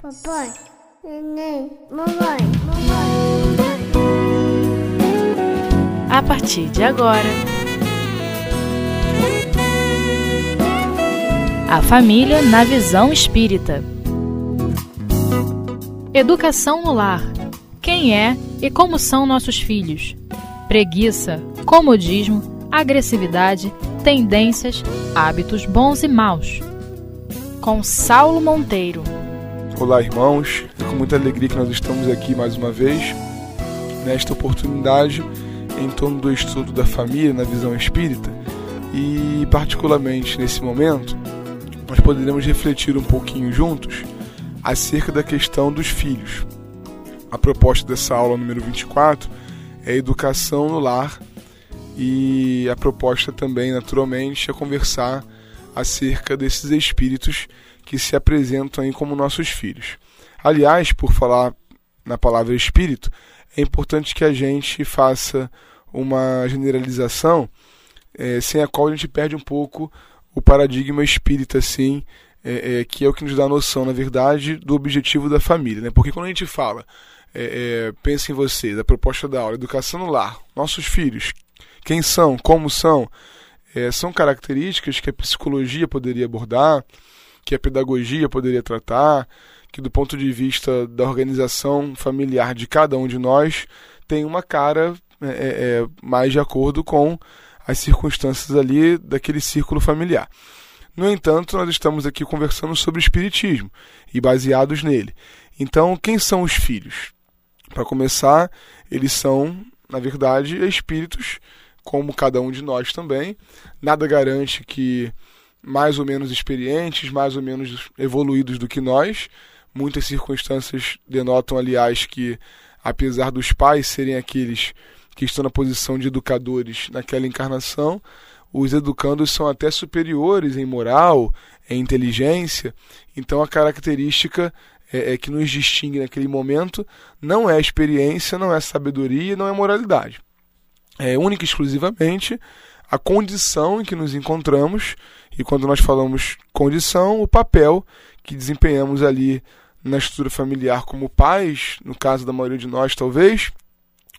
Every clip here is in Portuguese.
Papai, neném, mamãe, mamãe. A partir de agora, a família na visão espírita. Educação no lar. Quem é e como são nossos filhos? Preguiça, comodismo, agressividade, tendências, hábitos bons e maus. Com Saulo Monteiro. Olá, irmãos. É com muita alegria que nós estamos aqui mais uma vez, nesta oportunidade, em torno do estudo da família na visão espírita. E, particularmente nesse momento, nós poderemos refletir um pouquinho juntos acerca da questão dos filhos. A proposta dessa aula número 24 é educação no lar e a proposta também, naturalmente, é conversar acerca desses espíritos que se apresentam aí como nossos filhos. Aliás, por falar na palavra espírito, é importante que a gente faça uma generalização é, sem a qual a gente perde um pouco o paradigma espírita, assim, é, é, que é o que nos dá a noção, na verdade, do objetivo da família. Né? Porque quando a gente fala, é, é pensa em vocês, a proposta da aula, educação no lar, nossos filhos, quem são, como são, é, são características que a psicologia poderia abordar, que a pedagogia poderia tratar, que do ponto de vista da organização familiar de cada um de nós tem uma cara é, é, é, mais de acordo com as circunstâncias ali daquele círculo familiar. No entanto, nós estamos aqui conversando sobre o espiritismo e baseados nele. Então, quem são os filhos? Para começar, eles são, na verdade, espíritos, como cada um de nós também. Nada garante que mais ou menos experientes, mais ou menos evoluídos do que nós. Muitas circunstâncias denotam, aliás, que apesar dos pais serem aqueles que estão na posição de educadores naquela encarnação, os educandos são até superiores em moral, em inteligência. Então a característica é, é que nos distingue naquele momento não é experiência, não é sabedoria, não é moralidade. É única e exclusivamente a condição em que nos encontramos, e quando nós falamos condição, o papel que desempenhamos ali na estrutura familiar como pais, no caso da maioria de nós talvez,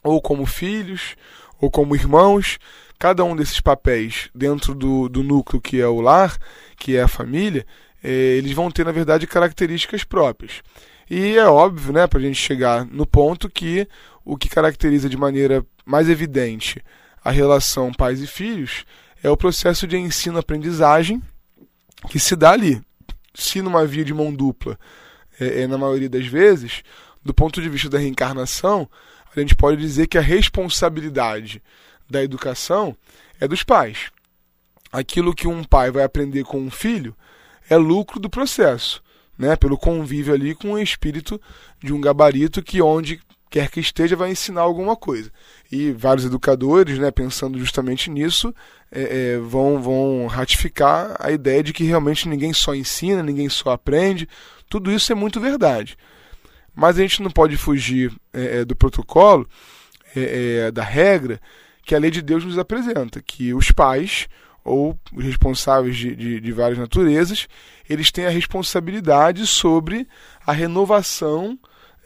ou como filhos, ou como irmãos, cada um desses papéis dentro do, do núcleo que é o lar, que é a família, é, eles vão ter, na verdade, características próprias. E é óbvio, né, para a gente chegar no ponto que o que caracteriza de maneira mais evidente a relação pais e filhos é o processo de ensino-aprendizagem que se dá ali. Se numa via de mão dupla, é, é, na maioria das vezes, do ponto de vista da reencarnação, a gente pode dizer que a responsabilidade da educação é dos pais. Aquilo que um pai vai aprender com um filho é lucro do processo, né? pelo convívio ali com o espírito de um gabarito que onde quer que esteja, vai ensinar alguma coisa. E vários educadores, né, pensando justamente nisso, é, é, vão, vão ratificar a ideia de que realmente ninguém só ensina, ninguém só aprende. Tudo isso é muito verdade. Mas a gente não pode fugir é, é do protocolo, é, é, da regra, que a lei de Deus nos apresenta, que os pais ou responsáveis de, de, de várias naturezas, eles têm a responsabilidade sobre a renovação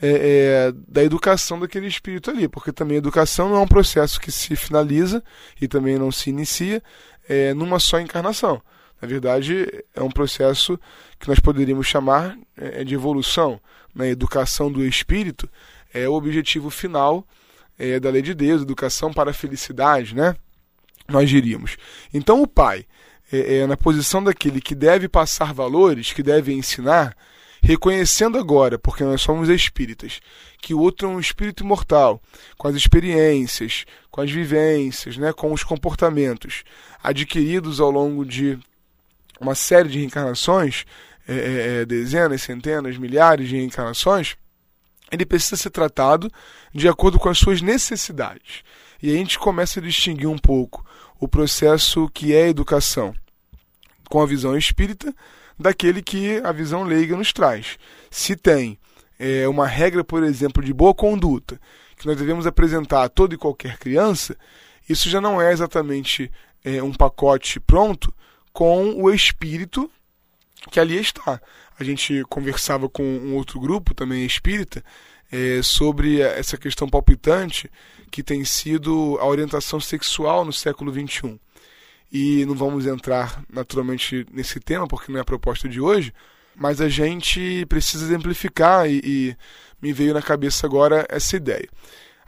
é, é, da educação daquele espírito ali, porque também a educação não é um processo que se finaliza e também não se inicia é, numa só encarnação. Na verdade, é um processo que nós poderíamos chamar é, de evolução. Na né? educação do espírito é o objetivo final é, da lei de Deus, educação para a felicidade, né? Nós diríamos. Então, o pai, é, é, na posição daquele que deve passar valores, que deve ensinar, reconhecendo agora, porque nós somos espíritas, que o outro é um espírito imortal, com as experiências, com as vivências, né, com os comportamentos adquiridos ao longo de uma série de reencarnações, é, é, é dezenas, centenas, milhares de reencarnações, ele precisa ser tratado de acordo com as suas necessidades. E a gente começa a distinguir um pouco o processo que é educação com a visão espírita daquele que a visão leiga nos traz. Se tem é, uma regra, por exemplo, de boa conduta, que nós devemos apresentar a toda e qualquer criança, isso já não é exatamente é, um pacote pronto com o espírito que ali está. a gente conversava com um outro grupo também espírita é, sobre essa questão palpitante que tem sido a orientação sexual no século XXI. E não vamos entrar naturalmente nesse tema, porque não é a proposta de hoje, mas a gente precisa exemplificar e, e me veio na cabeça agora essa ideia.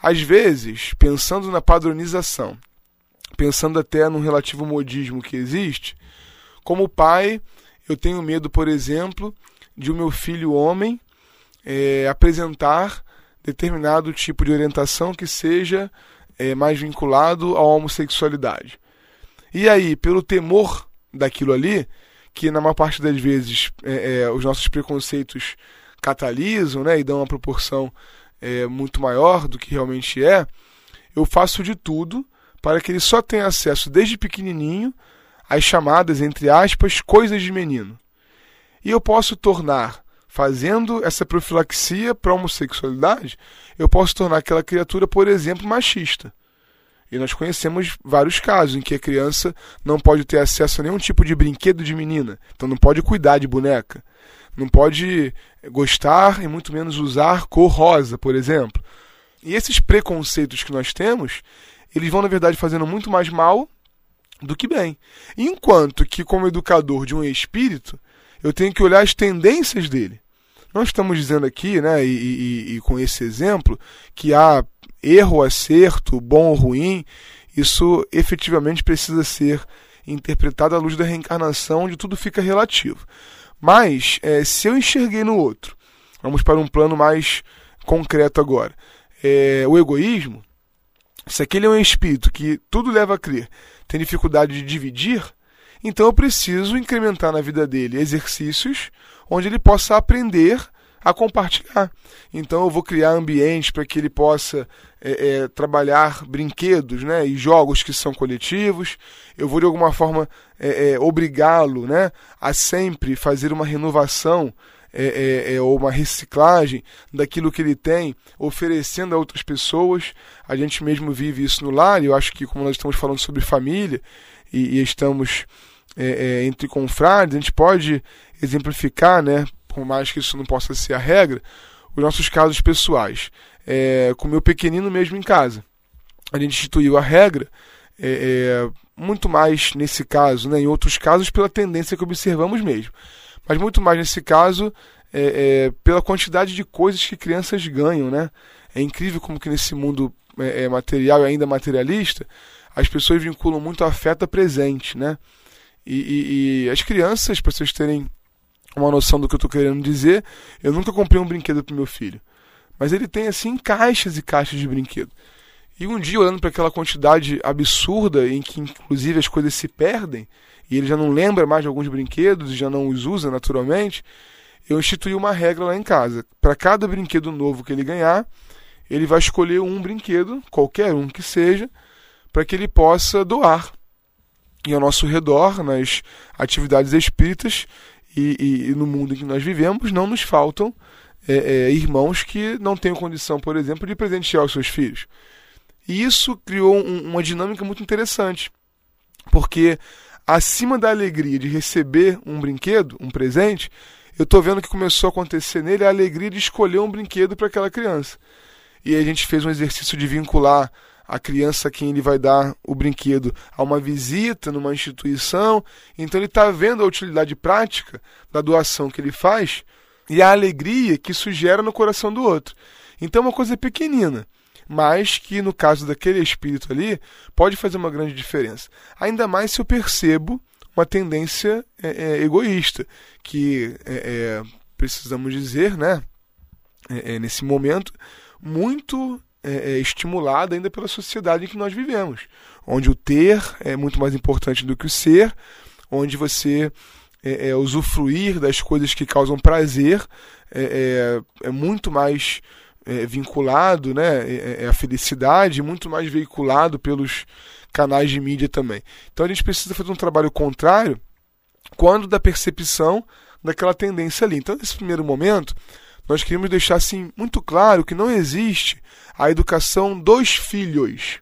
Às vezes, pensando na padronização, pensando até no relativo modismo que existe, como pai, eu tenho medo, por exemplo, de o meu filho homem é, apresentar determinado tipo de orientação que seja é, mais vinculado à homossexualidade. E aí, pelo temor daquilo ali, que na maior parte das vezes é, é, os nossos preconceitos catalisam né, e dão uma proporção é, muito maior do que realmente é, eu faço de tudo para que ele só tenha acesso desde pequenininho às chamadas, entre aspas, coisas de menino. E eu posso tornar, fazendo essa profilaxia para a homossexualidade, eu posso tornar aquela criatura, por exemplo, machista. E nós conhecemos vários casos em que a criança não pode ter acesso a nenhum tipo de brinquedo de menina, então não pode cuidar de boneca, não pode gostar e muito menos usar cor rosa, por exemplo. E esses preconceitos que nós temos, eles vão na verdade fazendo muito mais mal do que bem. Enquanto que como educador de um espírito, eu tenho que olhar as tendências dele. Nós estamos dizendo aqui, né, e, e, e com esse exemplo, que há erro, acerto, bom ou ruim, isso efetivamente precisa ser interpretado à luz da reencarnação, onde tudo fica relativo. Mas, é, se eu enxerguei no outro, vamos para um plano mais concreto agora, é, o egoísmo, se aquele é um espírito que tudo leva a crer, tem dificuldade de dividir, então eu preciso incrementar na vida dele exercícios onde ele possa aprender a compartilhar. Então eu vou criar ambientes para que ele possa é, é, trabalhar brinquedos né, e jogos que são coletivos. Eu vou de alguma forma é, é obrigá-lo né, a sempre fazer uma renovação é, é, é, ou uma reciclagem daquilo que ele tem, oferecendo a outras pessoas. A gente mesmo vive isso no lar, e eu acho que, como nós estamos falando sobre família e, e estamos é, é, entre confrades, a gente pode exemplificar, né, por mais que isso não possa ser a regra, os nossos casos pessoais. É, com o meu pequenino mesmo em casa. A gente instituiu a regra, é, é, muito mais nesse caso, né, em outros casos, pela tendência que observamos mesmo. Mas muito mais nesse caso, é, é, pela quantidade de coisas que crianças ganham. Né? É incrível como que nesse mundo material e ainda materialista, as pessoas vinculam muito afeto a presente. Né? E, e, e as crianças, para vocês terem uma noção do que eu estou querendo dizer, eu nunca comprei um brinquedo para meu filho. Mas ele tem assim caixas e caixas de brinquedo. E um dia, olhando para aquela quantidade absurda em que inclusive as coisas se perdem, e ele já não lembra mais de alguns brinquedos e já não os usa naturalmente, eu instituí uma regra lá em casa. Para cada brinquedo novo que ele ganhar, ele vai escolher um brinquedo, qualquer um que seja, para que ele possa doar e ao nosso redor, nas atividades espíritas e, e, e no mundo em que nós vivemos, não nos faltam é, é, irmãos que não tenham condição, por exemplo, de presentear os seus filhos. E isso criou um, uma dinâmica muito interessante, porque acima da alegria de receber um brinquedo, um presente, eu estou vendo que começou a acontecer nele a alegria de escolher um brinquedo para aquela criança. E a gente fez um exercício de vincular a criança a quem ele vai dar o brinquedo a uma visita numa instituição. Então ele está vendo a utilidade prática da doação que ele faz e a alegria que isso gera no coração do outro. Então é uma coisa pequenina, mas que no caso daquele espírito ali pode fazer uma grande diferença. Ainda mais se eu percebo uma tendência é, é, egoísta, que é, é precisamos dizer, né, é, é, nesse momento, muito é, é, estimulada ainda pela sociedade em que nós vivemos, onde o ter é muito mais importante do que o ser, onde você é, é usufruir das coisas que causam prazer é, é, é muito mais é, vinculado, né, a felicidade, muito mais veiculado pelos canais de mídia também. Então a gente precisa fazer um trabalho contrário quando da percepção daquela tendência ali. Então nesse primeiro momento nós queríamos deixar assim muito claro que não existe a educação dos filhos.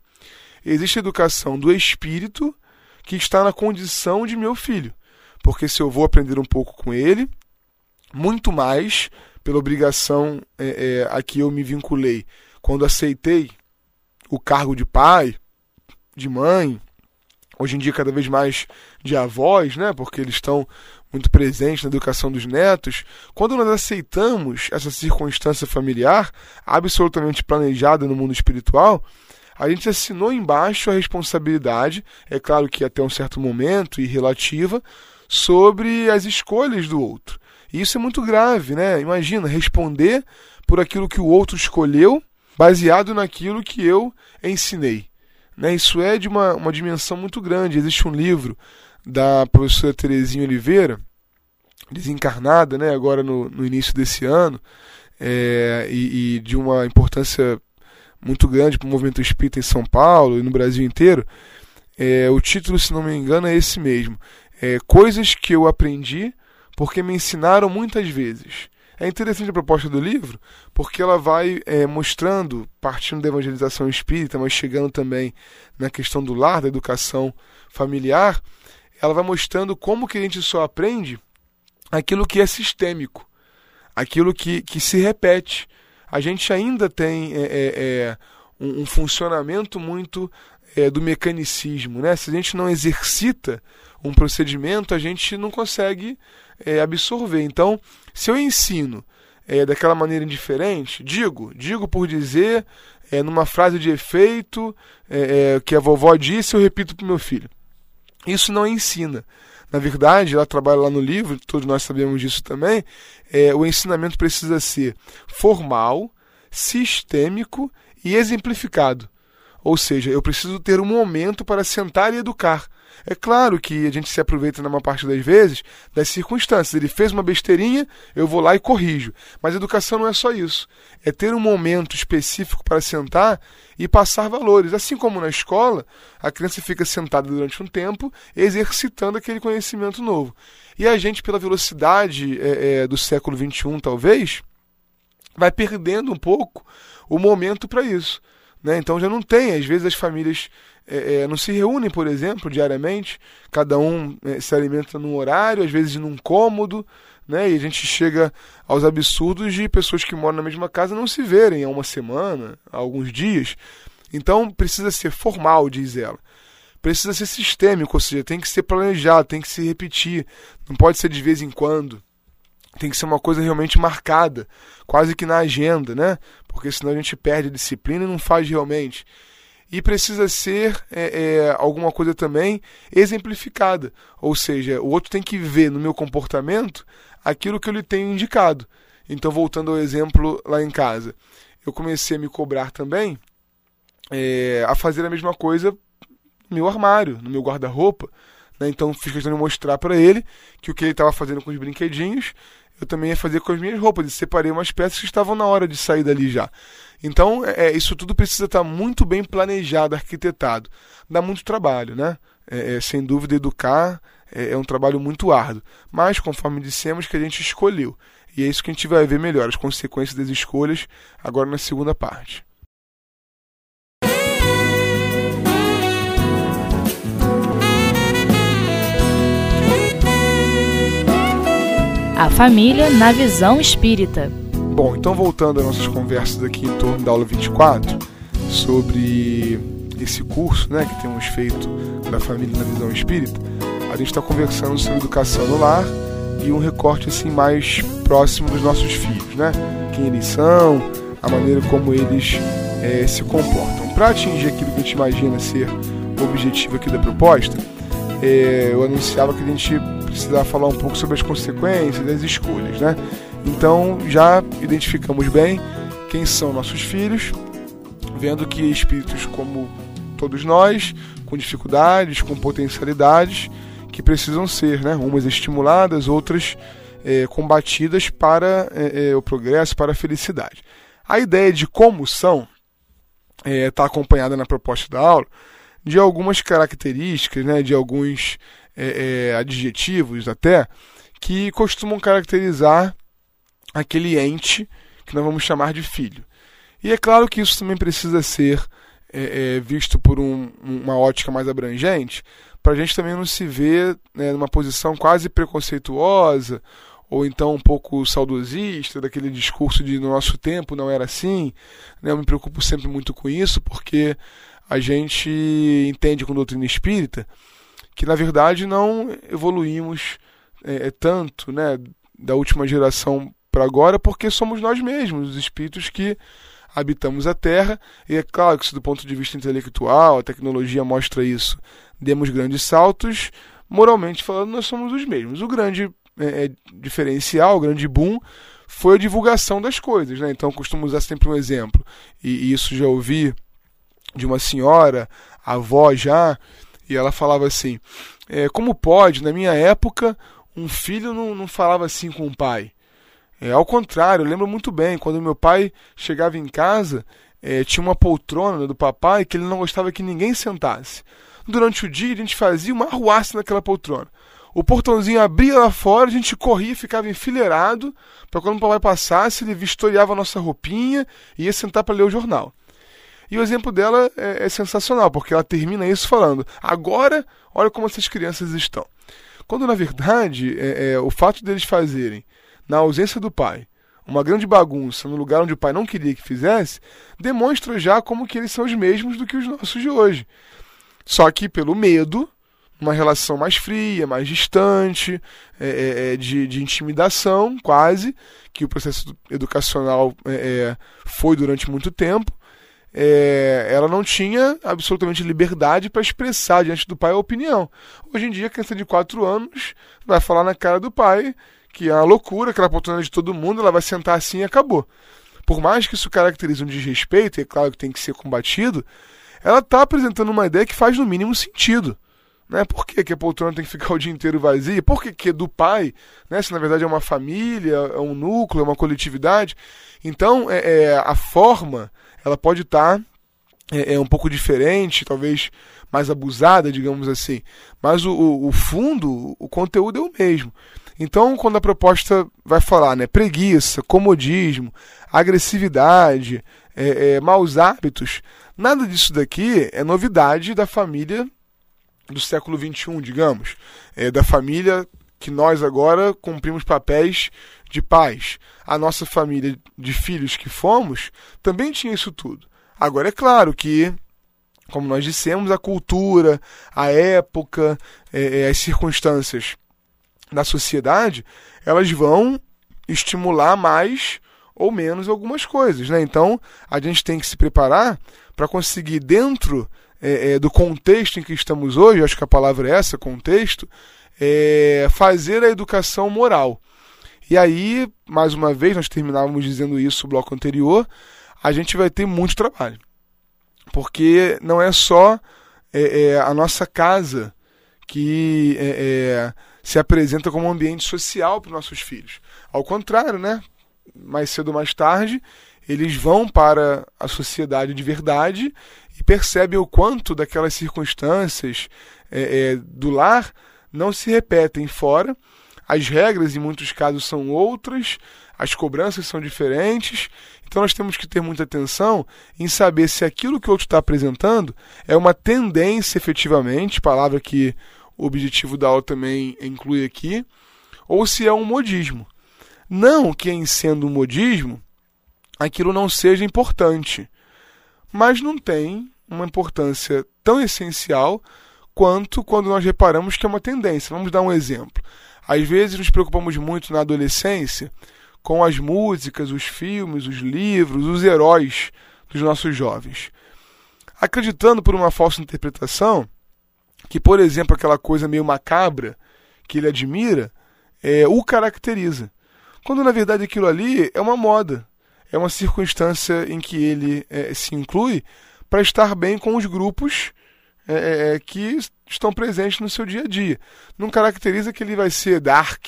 Existe a educação do espírito que está na condição de meu filho. Porque se eu vou aprender um pouco com ele, muito mais pela obrigação é, é, a que eu me vinculei quando aceitei o cargo de pai, de mãe, hoje em dia cada vez mais de avós, né? Porque eles estão muito presentes na educação dos netos. Quando nós aceitamos essa circunstância familiar, absolutamente planejada no mundo espiritual, a gente assinou embaixo a responsabilidade, é claro que até um certo momento e relativa, sobre as escolhas do outro. E isso é muito grave, né? Imagina responder por aquilo que o outro escolheu, baseado naquilo que eu ensinei. Né? Isso é de uma, uma dimensão muito grande. Existe um livro da professora Terezinha Oliveira, desencarnada, né, agora no, no início desse ano, é, e, e, de uma importância muito grande para o movimento espírita em São Paulo e no Brasil inteiro. É, o título, se não me engano, é esse mesmo: é, Coisas que eu aprendi porque me ensinaram muitas vezes. É interessante a proposta do livro, porque ela vai é, mostrando, partindo da evangelização espírita, mas chegando também na questão do lar, da educação familiar, ela vai mostrando como que a gente só aprende aquilo que é sistêmico, aquilo que, que se repete. A gente ainda tem é, é, é um, um, funcionamento muito é, do mecanicismo. Né? Se a gente não exercita um procedimento, a gente não consegue é, absorver. Então, se eu ensino é, daquela maneira indiferente, digo, digo por dizer, numa frase de efeito, que a vovó disse, eu repito para o meu filho. Isso não ensina. Na verdade, ela trabalha lá no livro, todos nós sabemos disso também. É, o ensinamento precisa ser formal, sistêmico e exemplificado. Ou seja, eu preciso ter um momento para sentar e educar. É claro que a gente se aproveita, na maior parte das vezes, das circunstâncias. Ele fez uma besteirinha, eu vou lá e corrijo. Mas educação não é só isso. É ter um momento específico para sentar e passar valores. Assim como na escola, a criança fica sentada durante um tempo exercitando aquele conhecimento novo. E a gente, pela velocidade é, é, do século XXI, talvez, vai perdendo um pouco o momento para isso. Né? Então já não tem, às vezes as famílias é, é, não se reúnem, por exemplo, diariamente, cada um é, se alimenta num horário, às vezes num cômodo, né? E a gente chega aos absurdos de pessoas que moram na mesma casa não se verem há uma semana, há alguns dias. Então precisa ser formal, diz ela. Precisa ser sistêmico, ou seja, tem que ser planejado, tem que se repetir, não pode ser de vez em quando. Tem que ser uma coisa realmente marcada, quase que na agenda, né? Porque senão a gente perde a disciplina e não faz realmente e precisa ser é, é, alguma coisa também exemplificada. Ou seja, o outro tem que ver no meu comportamento aquilo que eu lhe tenho indicado. Então, voltando ao exemplo lá em casa, eu comecei a me cobrar também é, a fazer a mesma coisa no meu armário, no meu guarda-roupa. Né? Então, fiz questão de mostrar para ele que o que ele estava fazendo com os brinquedinhos eu também ia fazer com as minhas roupas. E separei umas peças que estavam na hora de sair dali já. Então, é, é, isso tudo precisa estar muito bem planejado, arquitetado. Dá muito trabalho, né? É, é, sem dúvida, educar é, é, um trabalho muito árduo. Mas, conforme dissemos, que a gente escolheu. E é isso que a gente vai ver melhor, as consequências das escolhas, agora na segunda parte. A família na visão espírita. Bom, então voltando às nossas conversas aqui em torno da aula 24, sobre esse curso né, que temos feito da família na visão espírita, a gente está conversando sobre educação no lar e um recorte assim mais próximo dos nossos filhos, né? Quem eles são, a maneira como eles é, se comportam. Para atingir aquilo que a gente imagina ser o objetivo aqui da proposta, é, eu anunciava que a gente precisava falar um pouco sobre as consequências das escolhas, né? Então já identificamos bem quem são nossos filhos, vendo que espíritos como todos nós, com dificuldades, com potencialidades, que precisam ser, né, umas estimuladas, outras é, combatidas para é, é, o progresso, para a felicidade. A ideia de como são está acompanhada na proposta da aula de algumas características, né, de alguns adjetivos até, que costumam caracterizar aquele ente que nós vamos chamar de filho. E é claro que isso também precisa ser é, é, visto por um, uma ótica mais abrangente, para a gente também não se ver né, numa posição quase preconceituosa ou então um pouco saudosista, daquele discurso de no nosso tempo não era assim. Né? Eu me preocupo sempre muito com isso, porque a gente entende com doutrina espírita que na verdade não evoluímos é, tanto né, da última geração para agora, porque somos nós mesmos, os espíritos que habitamos a Terra. E é claro que, se do ponto de vista intelectual, a tecnologia mostra isso, demos grandes saltos, moralmente falando, nós somos os mesmos. O grande é, é, diferencial, o grande boom, foi a divulgação das coisas. Né? Então, costumo usar sempre um exemplo, e, e isso já ouvi de uma senhora, avó já, e ela falava assim: é, como pode, na minha época, um filho não, não falava assim com o pai? É, ao contrário, eu lembro muito bem, quando meu pai chegava em casa, é, tinha uma poltrona do papai que ele não gostava que ninguém sentasse. Durante o dia, a gente fazia uma arruaça naquela poltrona. O portãozinho abria lá fora, a gente corria, ficava enfileirado, para quando o papai passasse, ele vistoriava a nossa roupinha e ia sentar para ler o jornal. E o exemplo dela é, é, sensacional, porque ela termina isso falando: agora, olha como essas crianças estão. Quando na verdade, é, é, o fato deles fazerem, na ausência do pai, uma grande bagunça no lugar onde o pai não queria que fizesse, demonstra já como que eles são os mesmos do que os nossos de hoje. Só que pelo medo, uma relação mais fria, mais distante, é, é, é, de, de, intimidação, quase, que o processo educacional é, é foi durante muito tempo. É, ela não tinha absolutamente liberdade para expressar diante do pai a opinião. Hoje em dia, a criança de 4 anos vai falar na cara do pai que é uma loucura, aquela oportunidade de todo mundo, ela vai sentar assim e acabou. Por mais que isso caracterize um desrespeito, e é claro que tem que ser combatido, ela está apresentando uma ideia que faz no mínimo sentido. Né? Por que, que a poltrona tem que ficar o dia inteiro vazia? Por que, que do pai, né? se na verdade é uma família, é um núcleo, é uma coletividade? Então, é, é a forma ela pode estar tá, é, é, um pouco diferente, talvez mais abusada, digamos assim. Mas o, o fundo, o conteúdo é o mesmo. Então, quando a proposta vai falar né, preguiça, comodismo, agressividade, é, é, maus hábitos, nada disso daqui é novidade da família do século XXI, digamos, é, da família que nós agora cumprimos papéis de pais. A nossa família de filhos que fomos também tinha isso tudo. Agora é claro que, como nós dissemos, a cultura, a época, é, é as circunstâncias da sociedade, elas vão estimular mais ou menos algumas coisas. Né? Então, a gente tem que se preparar para conseguir, dentro é, é, do contexto em que estamos hoje, acho que a palavra é essa, contexto, é, fazer a educação moral. E aí, mais uma vez, nós terminávamos dizendo isso no bloco anterior, a gente vai ter muito trabalho. Porque não é só é, é, a nossa casa que é, é, se apresenta como um ambiente social para os nossos filhos. Ao contrário, né? mais cedo ou mais tarde, eles vão para a sociedade de verdade e percebem o quanto daquelas circunstâncias é, é, do lar não se repetem fora. As regras, em muitos casos, são outras, as cobranças são diferentes. Então, nós temos que ter muita atenção em saber se aquilo que o outro está apresentando é uma tendência efetivamente, palavra que o objetivo da aula também inclui aqui, ou se é um modismo. Não que em sendo um modismo aquilo não seja importante, mas não tem uma importância tão essencial quanto quando nós reparamos que é uma tendência. Vamos dar um exemplo. Às vezes nos preocupamos muito na adolescência com as músicas, os filmes, os livros, os heróis dos nossos jovens. Acreditando por uma falsa interpretação que, por exemplo, aquela coisa meio macabra que ele admira é, o caracteriza. Quando na verdade aquilo ali é uma moda, é uma circunstância em que ele é, se inclui para estar bem com os grupos é, é, é, que estão presentes no seu dia a dia. Não caracteriza que ele vai ser dark,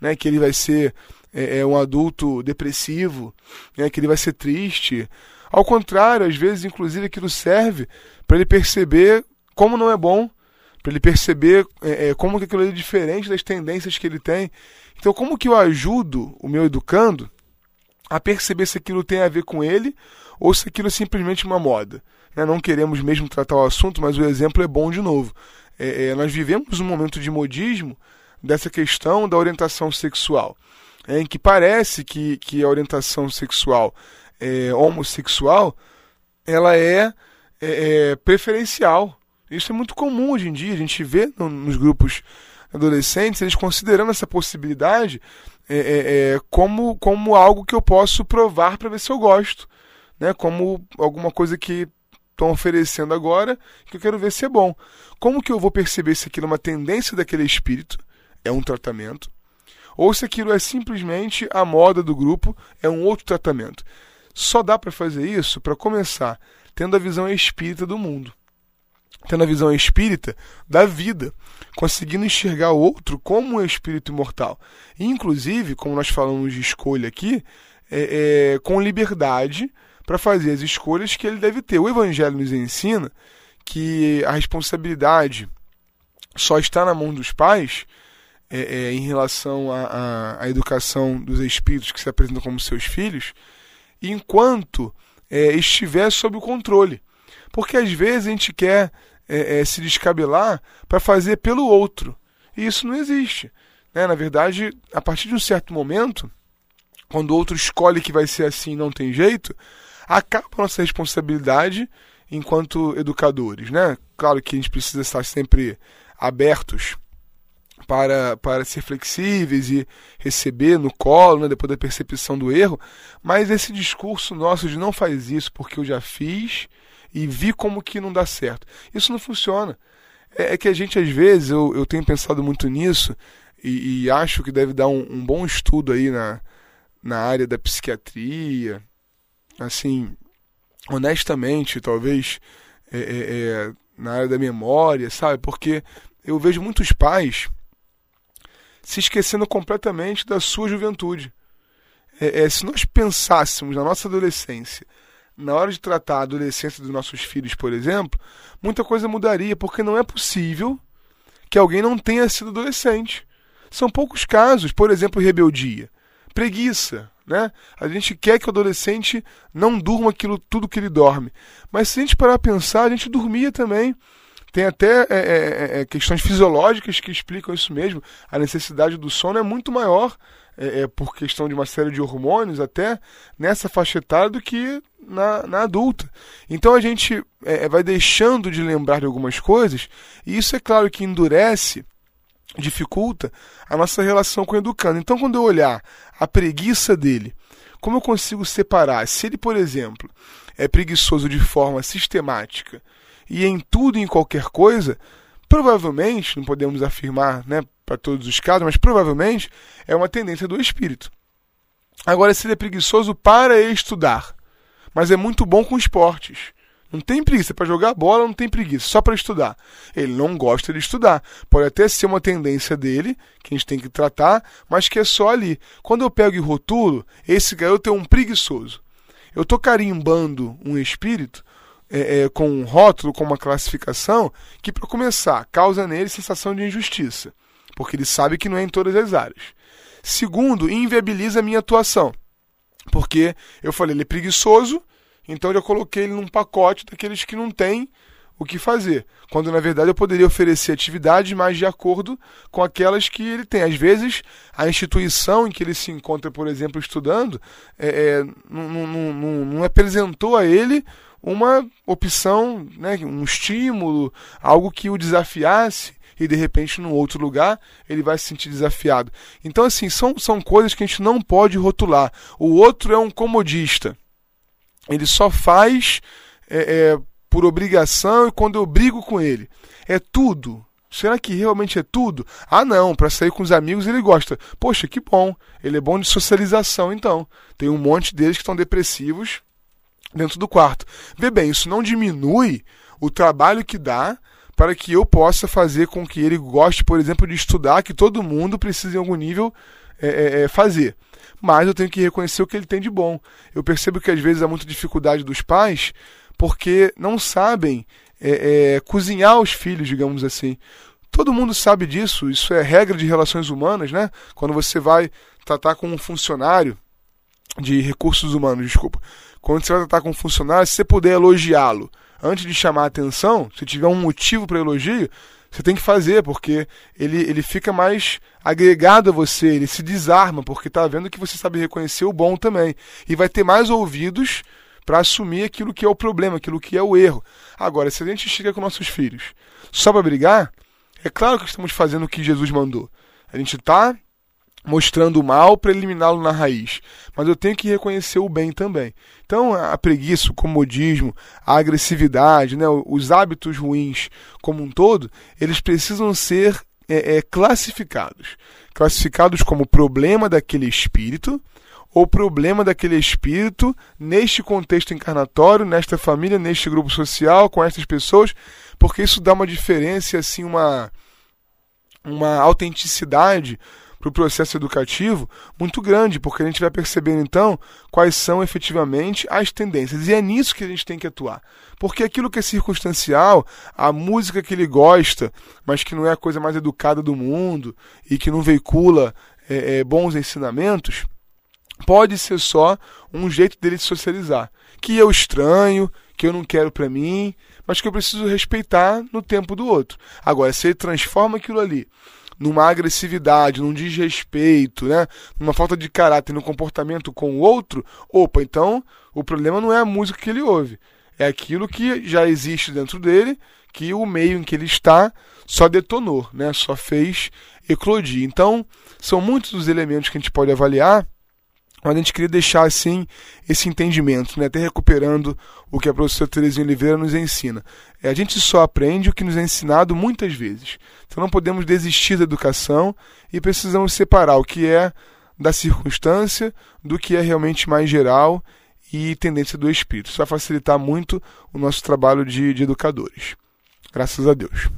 né? que ele vai ser é, é um adulto depressivo, né? que ele vai ser triste. Ao contrário, às vezes, inclusive, aquilo serve para ele perceber como não é bom, para ele perceber é, como que aquilo é diferente das tendências que ele tem. Então, como que eu ajudo o meu educando a perceber se aquilo tem a ver com ele ou se aquilo é simplesmente uma moda? Né? Não queremos mesmo tratar o assunto, mas o exemplo é bom de novo. É, é, nós vivemos um momento de modismo dessa questão da orientação sexual. em que parece que, que a orientação sexual é, homossexual ela é, é, é, preferencial. Isso é muito comum hoje em dia, a gente vê no, nos grupos adolescentes eles considerando essa possibilidade é, é, é como, como algo que eu posso provar para ver se eu gosto, né? como alguma coisa que estão oferecendo agora que eu quero ver se é bom. Como que eu vou perceber se aquilo é uma tendência daquele espírito? É um tratamento ou se aquilo é simplesmente a moda do grupo, é um outro tratamento. Só dá para fazer isso, para começar, tendo a visão espírita do mundo. Tendo a visão espírita da vida, conseguindo enxergar o outro como um espírito imortal. Inclusive, como nós falamos de escolha aqui, é, é, com liberdade para fazer as escolhas que ele deve ter. O Evangelho nos ensina que a responsabilidade só está na mão dos pais é, é, em relação à educação dos espíritos que se apresentam como seus filhos, enquanto é, estiver sob o controle. Porque às vezes a gente quer é, é, se descabelar para fazer pelo outro. E isso não existe. Né? Na verdade, a partir de um certo momento, quando o outro escolhe que vai ser assim não tem jeito, acaba a nossa responsabilidade enquanto educadores. Né? Claro que a gente precisa estar sempre abertos para, para ser flexíveis e receber no colo, né, depois da percepção do erro, mas esse discurso nosso de não faz isso porque eu já fiz e vi como que não dá certo, isso não funciona. É, é que a gente, às vezes, eu, eu tenho pensado muito nisso e, e acho que deve dar um, um, bom estudo aí na, na área da psiquiatria, assim, honestamente, talvez é, é, é na área da memória, sabe? Porque eu vejo muitos pais se esquecendo completamente da sua juventude. É, é, se nós pensássemos na nossa adolescência, na hora de tratar a adolescência dos nossos filhos, por exemplo, muita coisa mudaria, porque não é possível que alguém não tenha sido adolescente. São poucos casos, por exemplo, rebeldia, preguiça, né? A gente quer que o adolescente não durma aquilo tudo que ele dorme. Mas se a gente parar a pensar, a gente dormia também. Tem até é, é, é, é, questões fisiológicas que explicam isso mesmo. A necessidade do sono é muito maior, é, é por questão de uma série de hormônios, até nessa faixa etária, do que na, na adulta. Então a gente vai deixando de lembrar de algumas coisas, e isso é claro que endurece dificulta a nossa relação com o educando. Então, quando eu olhar a preguiça dele, como eu consigo separar? Se ele, por exemplo, é preguiçoso de forma sistemática e em tudo e em qualquer coisa, provavelmente, não podemos afirmar né, para todos os casos, mas provavelmente é uma tendência do espírito. Agora, se ele é preguiçoso para estudar, mas é muito bom com esportes. Não tem preguiça para jogar bola, não tem preguiça, só para estudar. Ele não gosta de estudar. Pode até ser uma tendência dele, que a gente tem que tratar, mas que é só ali. Quando eu pego e rotulo, esse garoto é um preguiçoso. Eu estou carimbando um espírito é, é, com um rótulo, com uma classificação, que, para começar, causa nele sensação de injustiça, porque ele sabe que não é em todas as áreas. Segundo, inviabiliza a minha atuação, porque eu falei, ele é preguiçoso, então eu coloquei ele num pacote daqueles que não têm o que fazer, quando na verdade eu poderia oferecer atividades mais de acordo com aquelas que ele tem. Às vezes, a instituição em que ele se encontra, por exemplo, estudando, é, é, não, não, não, não apresentou a ele uma opção, né, um estímulo, algo que o desafiasse e de repente num outro lugar ele vai se sentir desafiado. Então assim, são, são coisas que a gente não pode rotular. O outro é um comodista. Ele só faz é, é, por obrigação e quando eu brigo com ele. É tudo. Será que realmente é tudo? Ah, não, para sair com os amigos ele gosta. Poxa, que bom. Ele é bom de socialização, então. Tem um monte deles que estão depressivos dentro do quarto. Vê bem, isso não diminui o trabalho que dá para que eu possa fazer com que ele goste, por exemplo, de estudar, que todo mundo precisa em algum nível é, é, é, fazer. Mas eu tenho que reconhecer o que ele tem de bom. Eu percebo que às vezes há muita dificuldade dos pais porque não sabem é, é, cozinhar os filhos, digamos assim. Todo mundo sabe disso, isso é regra de relações humanas, né? Quando você vai tratar com um funcionário de recursos humanos, desculpa quando você vai tratar com um funcionário, se você puder elogiá-lo antes de chamar a atenção, se tiver um motivo para elogio, Você tem que fazer, porque ele, ele fica mais agregado a você, ele se desarma, porque está vendo que você sabe reconhecer o bom também. E vai ter mais ouvidos para assumir aquilo que é o problema, aquilo que é o erro. Agora, se a gente chega com nossos filhos só para brigar, é claro que estamos fazendo o que Jesus mandou. A gente está mostrando o mal para eliminá-lo na raiz. Mas eu tenho que reconhecer o bem também. Então, a preguiça, o comodismo, a agressividade, né, os hábitos ruins como um todo, eles precisam ser é, é, classificados. Classificados como problema daquele espírito ou problema daquele espírito neste contexto encarnatório, nesta família, neste grupo social, com estas pessoas, porque isso dá uma diferença, assim, uma, uma autenticidade para o processo educativo muito grande, porque a gente vai percebendo então quais são efetivamente as tendências. E é nisso que a gente tem que atuar. Porque aquilo que é circunstancial, a música que ele gosta, mas que não é a coisa mais educada do mundo e que não veicula é, é, bons ensinamentos, pode ser só um jeito dele se socializar. Que eu estranho, que eu não quero para mim, mas que eu preciso respeitar no tempo do outro. Agora, se ele transforma aquilo ali numa agressividade, num desrespeito, né? numa falta de caráter no comportamento com o outro, opa, então o problema não é a música que ele ouve, é aquilo que já existe dentro dele, que o meio em que ele está só detonou, né? só fez eclodir. Então, são muitos os elementos que a gente pode avaliar mas a gente queria deixar assim esse entendimento, né? até recuperando o que a professora Terezinha Oliveira nos ensina. É, a gente só aprende o que nos é ensinado muitas vezes. Então não podemos desistir da educação e precisamos separar o que é da circunstância do que é realmente mais geral e tendência do espírito. Isso vai facilitar muito o nosso trabalho de, de educadores. Graças a Deus.